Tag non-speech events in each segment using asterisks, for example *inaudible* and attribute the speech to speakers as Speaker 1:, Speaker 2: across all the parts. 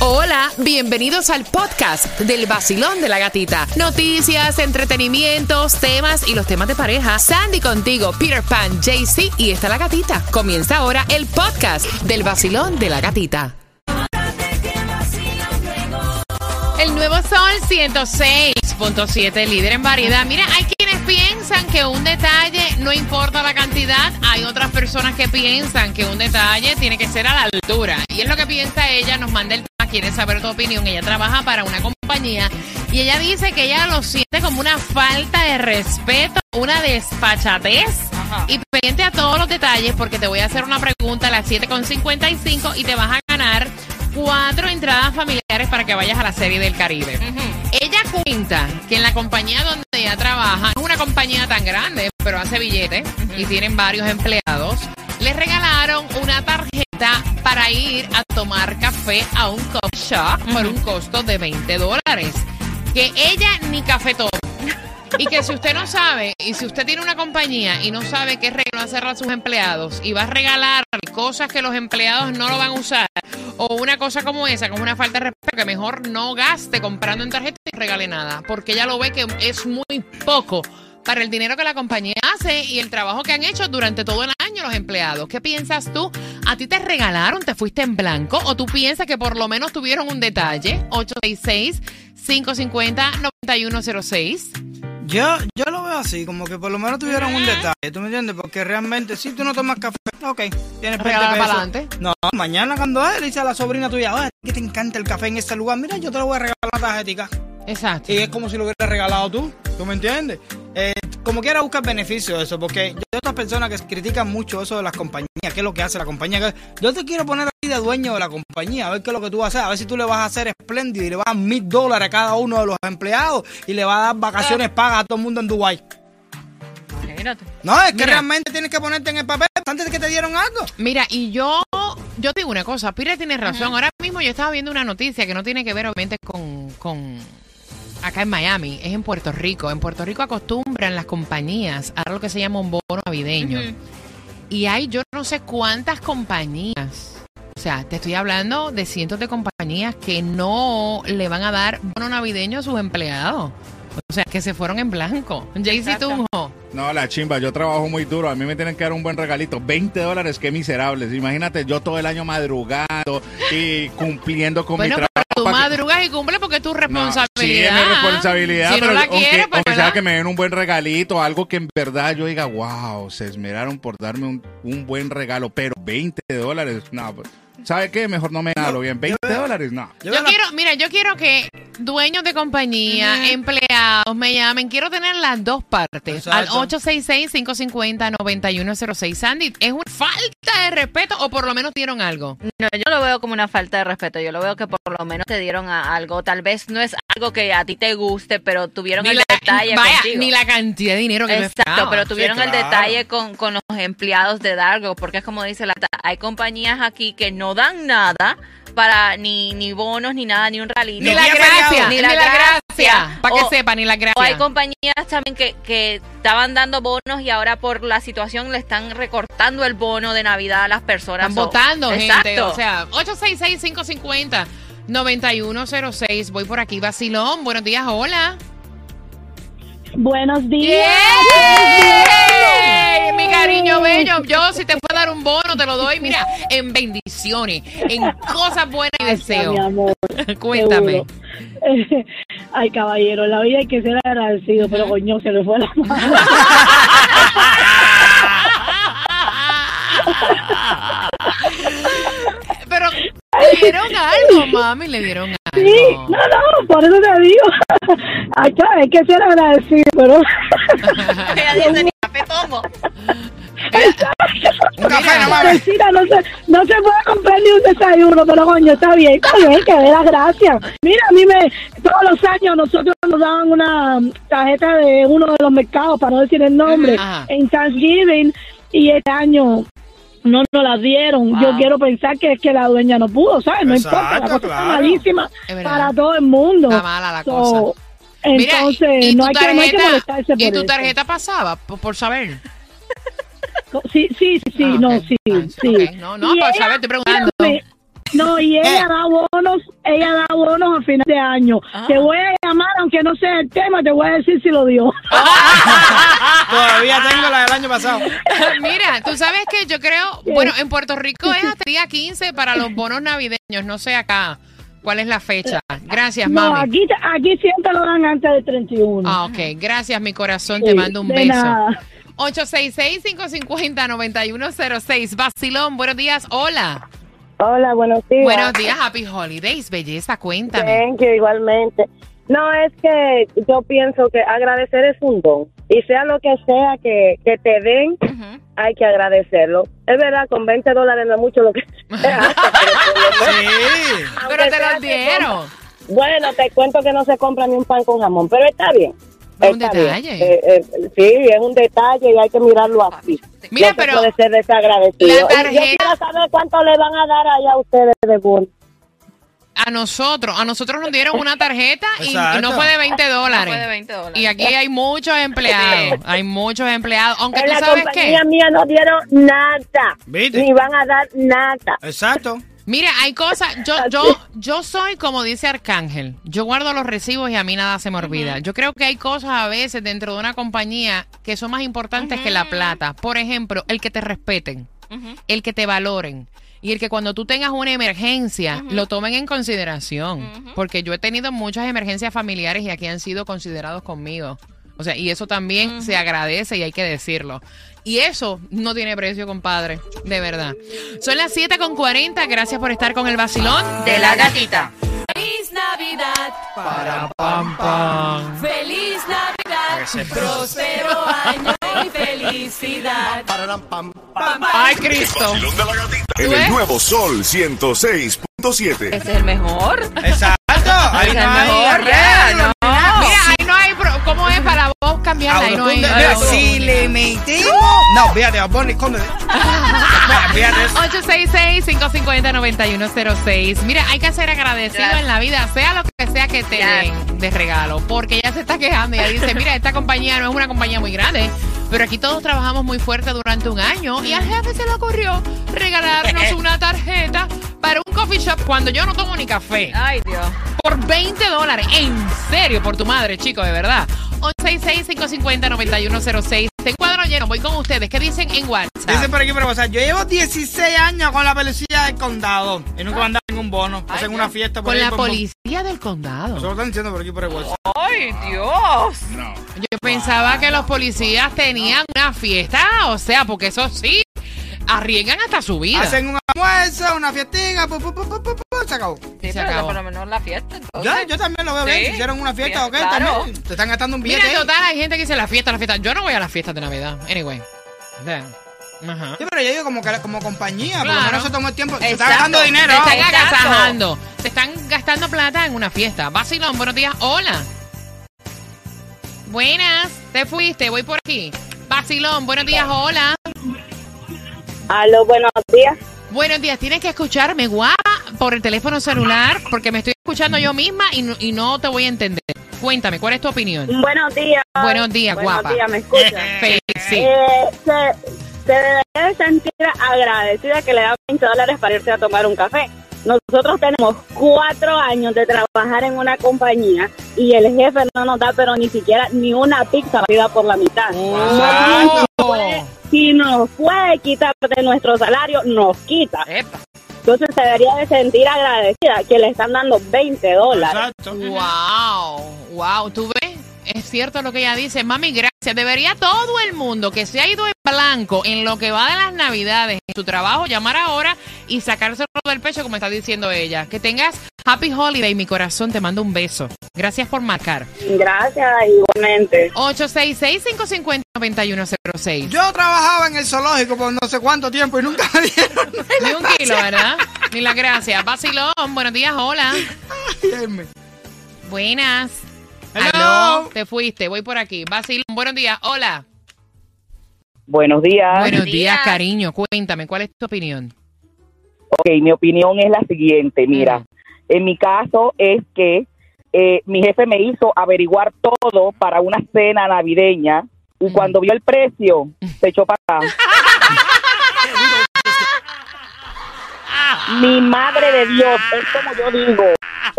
Speaker 1: Hola, bienvenidos al podcast del vacilón de la gatita. Noticias, entretenimientos, temas y los temas de pareja. Sandy contigo, Peter Pan, JC y está la gatita. Comienza ahora el podcast del vacilón de la gatita. El nuevo Sol 106.7, líder en variedad. Mira, hay quienes piensan que un detalle no importa la cantidad. Hay otras personas que piensan que un detalle tiene que ser a la altura. Y es lo que piensa ella. Nos manda el quiere saber tu opinión. Ella trabaja para una compañía y ella dice que ella lo siente como una falta de respeto, una despachatez. Y pendiente a todos los detalles porque te voy a hacer una pregunta a las 7.55 y te vas a ganar cuatro entradas familiares para que vayas a la serie del Caribe. Ella cuenta que en la compañía donde ella trabaja, no es una compañía tan grande, pero hace billetes y tienen varios empleados, le regalaron una tarjeta para ir a tomar café a un coffee shop por un costo de 20 dólares. Que ella ni café toma. Y que si usted no sabe, y si usted tiene una compañía y no sabe qué regalo hacer a sus empleados y va a regalar cosas que los empleados no lo van a usar, o una cosa como esa, como una falta de respeto, que mejor no gaste comprando en tarjeta y regale nada, porque ella lo ve que es muy poco para el dinero que la compañía hace y el trabajo que han hecho durante todo el año los empleados. ¿Qué piensas tú? ¿A ti te regalaron, te fuiste en blanco o tú piensas que por lo menos tuvieron un detalle? 866-550-9106.
Speaker 2: Yo, yo lo veo así, como que por lo menos tuvieron un detalle, ¿tú me entiendes? Porque realmente, si tú no tomas café, ok, tienes 20
Speaker 1: Regala
Speaker 2: pesos.
Speaker 1: para adelante.
Speaker 2: No, mañana cuando él dice a la sobrina tuya, oye, que te encanta el café en este lugar, mira, yo te lo voy a regalar una tarjetita.
Speaker 1: Exacto.
Speaker 2: Y es como si lo hubieras regalado tú, ¿tú me entiendes? Eh, como quiera buscar beneficio de eso, porque yo hay otras personas que critican mucho eso de las compañías, qué es lo que hace la compañía. Yo te quiero poner aquí de dueño de la compañía, a ver qué es lo que tú vas a hacer, a ver si tú le vas a hacer espléndido y le vas a dar mil dólares a cada uno de los empleados y le vas a dar vacaciones pagas a todo el mundo en Dubái. No, es que
Speaker 1: Mira.
Speaker 2: realmente tienes que ponerte en el papel antes de que te dieron algo.
Speaker 1: Mira, y yo, yo te digo una cosa, Pire tiene razón. Ahora mismo yo estaba viendo una noticia que no tiene que ver obviamente con, con acá en Miami, es en Puerto Rico. En Puerto Rico acostumbran las compañías a lo que se llama un bono navideño. Y hay yo no sé cuántas compañías. O sea, te estoy hablando de cientos de compañías que no le van a dar bono navideño a sus empleados. O sea, que se fueron en blanco. Jaycee. Tunjo.
Speaker 3: No, la chimba, yo trabajo muy duro. A mí me tienen que dar un buen regalito. 20 dólares, qué miserables. Imagínate, yo todo el año madrugando y cumpliendo con
Speaker 1: Bueno,
Speaker 3: mi trabajo.
Speaker 1: Tú madrugas y cumple porque es tu
Speaker 3: No,
Speaker 1: responsabilidad.
Speaker 3: sí, es mi responsabilidad,
Speaker 1: Si
Speaker 3: pero
Speaker 1: no la
Speaker 3: aunque,
Speaker 1: quieres, pues
Speaker 3: aunque sea que me den un buen regalito, algo que en verdad yo diga, wow, se esmeraron por darme un, un buen regalo, pero 20 dólares, no, pues, ¿sabe qué? Mejor no me hago bien. 20 dólares, no.
Speaker 1: Yo quiero, mira, yo quiero que dueños de compañía, empleados me llamen. Quiero tener las dos partes.
Speaker 2: Exacto.
Speaker 1: Al 866-550-9106. Sandy, ¿es una falta de respeto o por lo menos dieron algo?
Speaker 4: No, yo lo veo como una falta de respeto. Yo lo veo que por lo menos te dieron a algo. Tal vez no es algo que a ti te guste, pero tuvieron
Speaker 1: Ni
Speaker 4: el
Speaker 1: la,
Speaker 4: detalle
Speaker 1: vaya,
Speaker 4: contigo.
Speaker 1: ni la cantidad de dinero que me
Speaker 4: Exacto, pero tuvieron el
Speaker 2: claro.
Speaker 4: detalle con, con los empleados de Dargo, porque es como dice la hay compañías aquí que no dan nada para ni, ni bonos, ni nada, ni un regalito.
Speaker 1: Ni la
Speaker 2: día
Speaker 1: gracia, ni la gracia. Para que
Speaker 4: O-
Speaker 1: sepa, ni la gracia.
Speaker 4: O hay compañías también que, que estaban dando bonos y ahora por la situación le están recortando el bono de Navidad a las personas.
Speaker 1: Están votando, gente.
Speaker 4: exacto.
Speaker 1: O sea, 866-550-9106. Voy por aquí, Basilón. Buenos días, hola.
Speaker 5: Buenos días.
Speaker 1: Mi cariño bello, yo si te puedo dar un bono, te lo doy, mira, en bendiciones, en cosas buenas y
Speaker 5: mi
Speaker 1: deseos.
Speaker 5: amor. *laughs*
Speaker 1: Cuéntame.
Speaker 5: seguro. *laughs* Ay, caballero, en la vida hay que ser agradecido, pero coño, se le fue la mano. *laughs*
Speaker 1: Pero le dieron algo, mami, le dieron algo.
Speaker 5: Sí, no, no, por eso te digo. *laughs* Ay, claro, hay que ser agradecido, pero.
Speaker 4: Tomo.
Speaker 2: Un café, no
Speaker 5: se, no se puede comprar ni un desayuno, pero coño, está bien, está bien, que dé las gracias. Mira, a mí me, todos los años nosotros nos daban una tarjeta de uno de los mercados, para no decir el nombre,
Speaker 1: Ajá.
Speaker 5: en Thanksgiving, y este año no nos la dieron. Yo quiero pensar que es que la dueña no pudo, ¿sabes? No
Speaker 2: Exacto,
Speaker 5: importa, la cosa está malísima
Speaker 1: Es
Speaker 5: para todo el mundo.
Speaker 1: Está mala la
Speaker 5: So,
Speaker 1: cosa. Mira,
Speaker 5: Entonces,
Speaker 1: y- y
Speaker 5: no,
Speaker 1: tu
Speaker 5: hay que, no hay que
Speaker 1: tarjeta-
Speaker 5: molestarse por
Speaker 1: ¿Y tu
Speaker 5: eso.
Speaker 1: tarjeta pasaba? Por, por saber.
Speaker 5: Sí, sí, sí,
Speaker 1: Ah,
Speaker 5: no, sí,
Speaker 1: Ah,
Speaker 5: sí.
Speaker 1: No, no,
Speaker 5: Y
Speaker 1: por
Speaker 5: ella-
Speaker 1: saber, estoy preguntando.
Speaker 5: ella me- No, y *laughs* ella
Speaker 2: Eh.
Speaker 5: da bonos, ella da bonos a final de año.
Speaker 4: Ah.
Speaker 5: Te voy a llamar, aunque no sea el tema, te voy a decir si lo dio. *laughs*
Speaker 2: Todavía tengo la del año pasado. *laughs*
Speaker 1: Mira, tú sabes que yo creo, bueno, en Puerto Rico es hasta el día 15 para los bonos navideños, no sé acá cuál es la fecha. Gracias,
Speaker 5: No,
Speaker 1: mami.
Speaker 5: aquí, aquí siempre lo dan antes del 31.
Speaker 1: Ah, ok, gracias, mi corazón,
Speaker 5: Sí,
Speaker 1: te mando un
Speaker 5: de
Speaker 1: beso.
Speaker 5: nada.
Speaker 1: 866-550-9106. Vacilón, buenos días, hola.
Speaker 6: Hola, buenos días.
Speaker 1: Buenos días, Happy Holidays, belleza, cuéntame.
Speaker 6: Thank you, igualmente. No, es que yo pienso que agradecer es un don. Y sea lo que sea que, que te den, hay que agradecerlo. Es verdad, con 20 dólares no es mucho lo que *laughs*
Speaker 2: Sí.
Speaker 1: Pero te los dieron.
Speaker 6: Bueno, te cuento que no se compra ni un pan con jamón, pero está bien.
Speaker 1: Es un detalle.
Speaker 6: Eh, eh, sí, es un detalle y hay que mirarlo así.
Speaker 1: Mira,
Speaker 6: no
Speaker 1: pero
Speaker 6: puede ser desagradecido.
Speaker 1: la
Speaker 6: Y Yo
Speaker 1: tarjeta-
Speaker 6: quiero saber cuánto le van a dar allá a ustedes de bono.
Speaker 1: A nosotros, a nosotros nos dieron una tarjeta y, y no fue de 20 dólares.
Speaker 4: Fue de 20 dólares.
Speaker 1: Y aquí hay muchos empleados, hay muchos empleados. Aunque
Speaker 6: En
Speaker 1: tú
Speaker 6: la
Speaker 1: sabes qué,
Speaker 6: compañía mía no dieron nada.
Speaker 2: ¿Viste?
Speaker 6: Ni van a dar nada.
Speaker 2: Exacto.
Speaker 1: Mira, hay cosas, yo, yo, yo soy como dice Arcángel, yo guardo los recibos y a mí nada se me olvida. Yo creo que hay cosas a veces dentro de una compañía que son más importantes que la plata. Por ejemplo, el que te respeten, el que te valoren. Y el que cuando tú tengas una emergencia lo tomen en consideración. Porque yo he tenido muchas emergencias familiares y aquí han sido considerados conmigo. O sea, y eso también se agradece y hay que decirlo. Y eso no tiene precio, compadre. De verdad. Son las 7 con 40. Gracias por estar con el vacilón
Speaker 4: De la gatita.
Speaker 7: Feliz Navidad,
Speaker 2: Para pam pam.
Speaker 7: feliz Navidad, próspero año y felicidad.
Speaker 1: ¡Ay, Cristo!
Speaker 8: Vacilón de la gatita.
Speaker 1: ¿Tú
Speaker 8: En el nuevo Sol 106.7.
Speaker 4: Ese es el mejor.
Speaker 2: Exacto. Ahí
Speaker 4: es el mejor,
Speaker 1: cambiarla? Ahí no hay. No
Speaker 2: si le metemos. No, fíjate, poner, escóndete. Mira, Fíjate eso.
Speaker 1: 866-550-9106. Mira, hay que ser agradecido
Speaker 4: Gracias.
Speaker 1: en la vida, sea lo que sea que te
Speaker 4: Ya.
Speaker 1: den de regalo. Porque ella se está quejando y ella dice, mira, esta compañía no es una compañía muy grande, pero aquí todos trabajamos muy fuerte durante un año y al jefe se le ocurrió regalarnos *laughs* una tarjeta para un coffee shop cuando yo no tomo ni café.
Speaker 4: Ay, Dios.
Speaker 1: Por 20 dólares. En serio, por tu madre, chico, de verdad. 866-550-9106. Este cuadro lleno, voy con ustedes. ¿Qué dicen en WhatsApp?
Speaker 2: Dice por aquí, pero o sea, yo llevo 16 años con la policía del condado y nunca me han dado ningún bono. Hacen una fiesta por
Speaker 1: con
Speaker 2: ahí,
Speaker 1: la
Speaker 2: pum.
Speaker 1: policía del condado.
Speaker 2: Eso lo están diciendo por aquí por el WhatsApp.
Speaker 4: Ay, Dios.
Speaker 3: No.
Speaker 1: Yo pensaba que los policías tenían una fiesta, o sea, porque eso sí, arriesgan hasta su vida.
Speaker 2: Hacen un almuerzo, una fiestica, pu, pu, pu, pu, pu, pu, se acabó.
Speaker 4: Sí,
Speaker 1: se
Speaker 4: pero
Speaker 1: acabó.
Speaker 4: por lo menos la fiesta, entonces.
Speaker 2: Ya, yo también lo veo bien.
Speaker 4: Sí.
Speaker 2: Si hicieron una fiesta, ok,
Speaker 4: claro.
Speaker 2: también. Te están gastando un billete.
Speaker 1: Mira, total, hay gente que dice la fiesta, la fiesta. Yo no voy a las fiestas de Navidad. Anyway. Ya. Ajá.
Speaker 2: Sí, pero yo digo como, que, como compañía, por lo
Speaker 1: Claro.
Speaker 2: menos se tomó el tiempo. Se está
Speaker 4: Exacto.
Speaker 2: gastando dinero.
Speaker 1: Se están
Speaker 4: Exacto.
Speaker 1: agasajando. Se están gastando plata en una fiesta. Vacilón, buenos días. Hola. Buenas. Te fuiste, voy por aquí. Vacilón, buenos días. Hola.
Speaker 6: Aló, buenos días.
Speaker 1: Buenos días. Tienes que escucharme, guapa, por el teléfono celular, porque me estoy escuchando yo misma y no, y no te voy a entender. Cuéntame, ¿cuál es tu opinión?
Speaker 6: Buenos días.
Speaker 1: Buenos días, guapa.
Speaker 6: Buenos días, ¿me escuchan?
Speaker 1: Feliz, sí.
Speaker 6: Eh, se, se debe sentir agradecida que le dan 20 dólares para irse a tomar un café. Nosotros tenemos cuatro años de trabajar en una compañía y el jefe no nos da, pero ni siquiera ni una pizza partida por la mitad.
Speaker 1: Wow.
Speaker 6: Si nos puede quitar de nuestro salario, nos quita.
Speaker 4: Epa.
Speaker 6: Entonces se debería de sentir agradecida que le están dando 20 dólares.
Speaker 2: Exacto.
Speaker 1: Wow, wow, ¿tú ves? Es cierto lo que ella dice, mami, gracias. Debería todo el mundo que se ha ido en blanco en lo que va de las navidades, en tu trabajo, llamar ahora y sacárselo del pecho, como está diciendo ella. Que tengas happy holiday, mi corazón, te mando un beso. Gracias por marcar.
Speaker 6: Gracias, igualmente.
Speaker 1: 866-550-9106.
Speaker 2: Yo trabajaba en el zoológico por no sé cuánto tiempo y nunca me dieron *laughs*
Speaker 1: Ni un kilo, ¿verdad? Ni la gracia. Vacilón, buenos días, hola.
Speaker 2: Dime.
Speaker 1: Buenas. Te fuiste, voy por aquí. Vacilón, buenos días, hola.
Speaker 6: Buenos días.
Speaker 1: Buenos días,
Speaker 4: días.
Speaker 1: cariño. Cuéntame, ¿cuál es tu opinión?
Speaker 6: Ok, mi opinión es la siguiente. Mira,
Speaker 1: Mm.
Speaker 6: en mi caso es que eh, mi jefe me hizo averiguar todo para una cena navideña y
Speaker 1: Mm.
Speaker 6: cuando vio el precio se echó para atrás. *laughs* Mi madre de Dios, es como yo digo,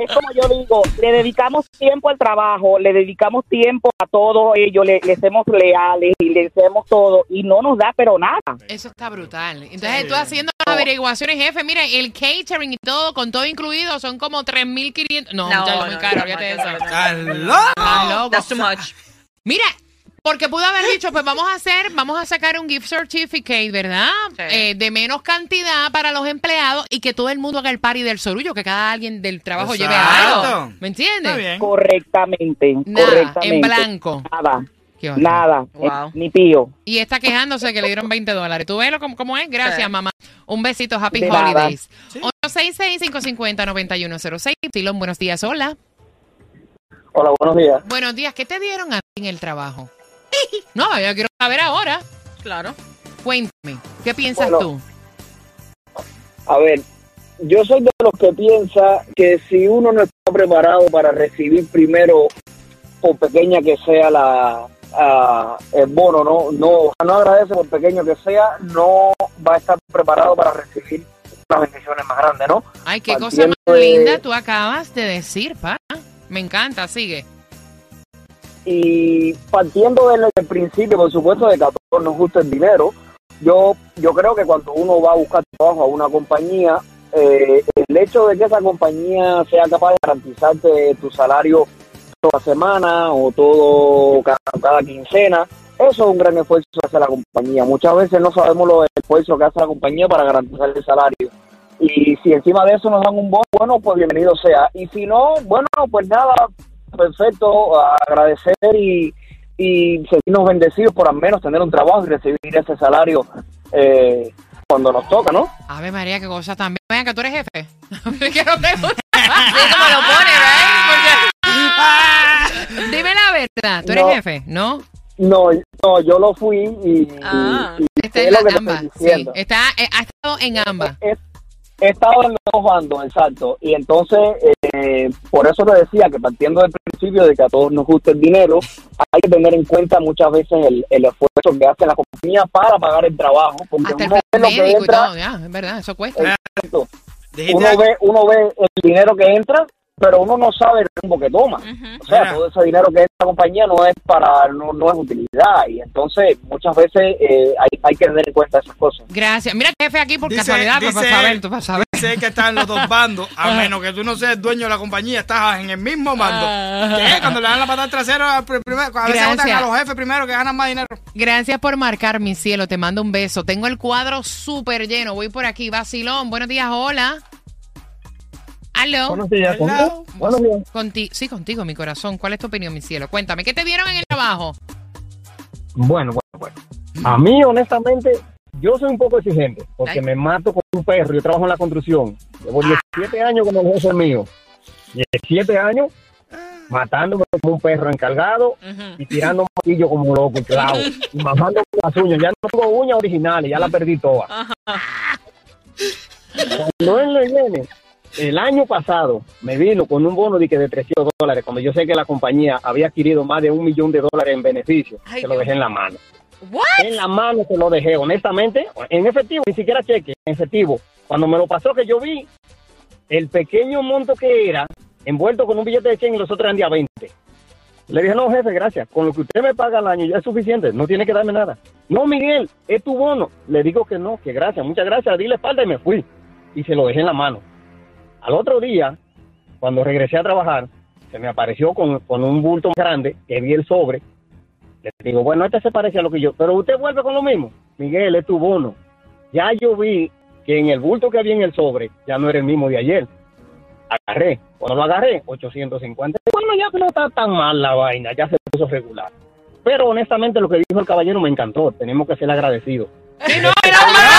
Speaker 6: es como yo digo, le dedicamos tiempo al trabajo, le dedicamos tiempo a todo ello, le, le hacemos leales y le hacemos todo y no nos da pero nada.
Speaker 1: Eso está brutal. Entonces, tú haciendo las averiguaciones, jefe, mira, el catering y todo, con todo incluido, son como 3.500. No,
Speaker 4: No,
Speaker 1: muy
Speaker 4: no,
Speaker 1: caro,
Speaker 4: no, no,
Speaker 1: eso.
Speaker 4: no. That's too much.
Speaker 1: Mira, porque pudo haber dicho, pues vamos a hacer, vamos a sacar un gift certificate, ¿verdad?
Speaker 4: Sí.
Speaker 1: Eh, de menos cantidad para los empleados y que todo el mundo haga el party del sorullo, que cada alguien del trabajo lleve
Speaker 2: Exacto.
Speaker 1: algo. ¿Me entiendes?
Speaker 6: Correctamente,
Speaker 1: Nada,
Speaker 6: correctamente.
Speaker 1: en blanco.
Speaker 6: Nada, nada,
Speaker 4: Wow.
Speaker 6: eh, ni pío.
Speaker 1: Y está quejándose que le dieron 20 dólares. ¿Tú ves lo, cómo, cómo es? Gracias,
Speaker 4: Sí.
Speaker 1: mamá. Un besito, Happy
Speaker 6: De.
Speaker 1: Holidays. 866-550-9106. Silón, buenos días. Hola.
Speaker 6: Hola, buenos días.
Speaker 1: Buenos días. ¿Qué te dieron a ti en el trabajo? No, yo quiero saber ahora.
Speaker 4: Claro.
Speaker 1: Cuéntame. ¿Qué piensas
Speaker 6: Bueno.
Speaker 1: tú?
Speaker 6: A ver, yo soy de los que piensa que si uno no está preparado para recibir primero, por pequeña que sea la el bono, no, no, no agradece por pequeño que sea, no va a estar preparado para recibir las bendiciones más grandes, ¿no?
Speaker 1: Ay, qué cosa más
Speaker 6: de-
Speaker 1: linda tú acabas de decir, pa. Me encanta, sigue.
Speaker 6: Y partiendo desde el principio, por supuesto, de que a todos nos gusta el dinero, yo, yo creo que cuando uno va a buscar trabajo a una compañía, eh, el hecho de que esa compañía sea capaz de garantizarte tu salario toda semana o todo cada, cada quincena, eso es un gran esfuerzo que hace la compañía. Muchas veces no sabemos lo esfuerzo que hace la compañía para garantizar el salario. Y si encima de eso nos dan un bono, bueno, pues bienvenido sea. Y si no, bueno, pues nada, perfecto, agradecer y, y sentirnos bendecidos por al menos tener un trabajo y recibir ese salario eh, cuando nos toca, ¿no?
Speaker 1: Ave María, qué cosa también. Vean que tú eres jefe. *laughs* *laughs* Dime la verdad. ¿Tú eres
Speaker 6: No.
Speaker 1: jefe? ¿No?
Speaker 6: No, no, yo lo fui y,
Speaker 4: Ah.
Speaker 6: y- y
Speaker 1: Está
Speaker 6: es
Speaker 1: en ambas. Sí, está, eh, ha estado en ambas.
Speaker 6: He, he estado en los dos bandos, exacto. Y entonces, eh, por eso te decía que partiendo del principio de que a todos nos gusta el dinero, hay que tener en cuenta muchas veces el, el esfuerzo que hace la compañía para pagar el trabajo. Porque
Speaker 1: Hasta el
Speaker 6: uno ve lo que
Speaker 1: médico y
Speaker 6: entra,
Speaker 1: todo, ya, es verdad, eso cuesta.
Speaker 6: exacto. Uno ve, uno ve el dinero que entra, pero uno no sabe el rumbo que toma. O sea,
Speaker 2: Mira.
Speaker 6: todo ese dinero que a la compañía no es para, no, no es utilidad. Y entonces, muchas veces eh, hay, hay que tener en cuenta esas cosas.
Speaker 1: Gracias. Mira, jefe aquí por
Speaker 2: Dice-
Speaker 1: casualidad, pues, para
Speaker 2: dice-
Speaker 1: saber, tú para saber.
Speaker 2: Sé que están los dos bandos, a
Speaker 1: Ajá. *laughs*
Speaker 2: menos que tú no seas dueño de la compañía, estás en el mismo bando.
Speaker 1: Ajá.
Speaker 2: ¿Qué? Cuando le dan la patada trasera, a veces votan a los jefes primero que ganan más dinero.
Speaker 1: Gracias por marcar, mi cielo. Te mando un beso. Tengo el cuadro súper lleno. Voy por aquí. Vacilón. Buenos días, hola. Aló.
Speaker 6: días.
Speaker 2: Hello.
Speaker 6: Buenos días.
Speaker 1: Conti sí, contigo, mi corazón. ¿Cuál es tu opinión, mi cielo? Cuéntame, ¿qué te dieron en el trabajo?
Speaker 9: Bueno, bueno, bueno. A mí, honestamente, yo soy un poco exigente porque
Speaker 4: Ay.
Speaker 9: me mato con un perro. Yo trabajo en la construcción. Llevo 17 años como el jefe mío. 17 años matándome como un perro encargado y tirando martillo como loco, clavo. *laughs* y majando las uñas. Ya no tengo uñas originales, ya las perdí todas. Cuando él le viene, el año pasado me vino con un bono de, que de 300 dólares, cuando yo sé que la compañía había adquirido más de un millón de dólares en beneficios,
Speaker 4: Ay,
Speaker 9: se lo dejé en la mano.
Speaker 4: What?
Speaker 9: En la mano se lo dejé, honestamente, en efectivo, ni siquiera cheque, en efectivo. Cuando me lo pasó que yo vi el pequeño monto que era, envuelto con un billete de 100 y los otros eran de a 20. Le dije, no, jefe, gracias. Con lo que usted me paga al año ya es suficiente. No tiene que darme nada. No, Miguel, es tu bono. Le digo que no, que gracias, muchas gracias. Dile espalda y me fui. Y se lo dejé en la mano. Al otro día, cuando regresé a trabajar, se me apareció con, con un bulto grande que vi el sobre. Le digo, bueno, este se parece a lo que yo. Pero usted vuelve con lo mismo. Miguel, es tu bono. Ya yo vi que en el bulto que había en el sobre ya no era el mismo de ayer. Agarré. Cuando lo agarré, 850. Bueno, ya no está tan mal la vaina, ya se puso regular. Pero honestamente lo que dijo el caballero me encantó. Tenemos que ser agradecidos.
Speaker 10: Hasta me cerré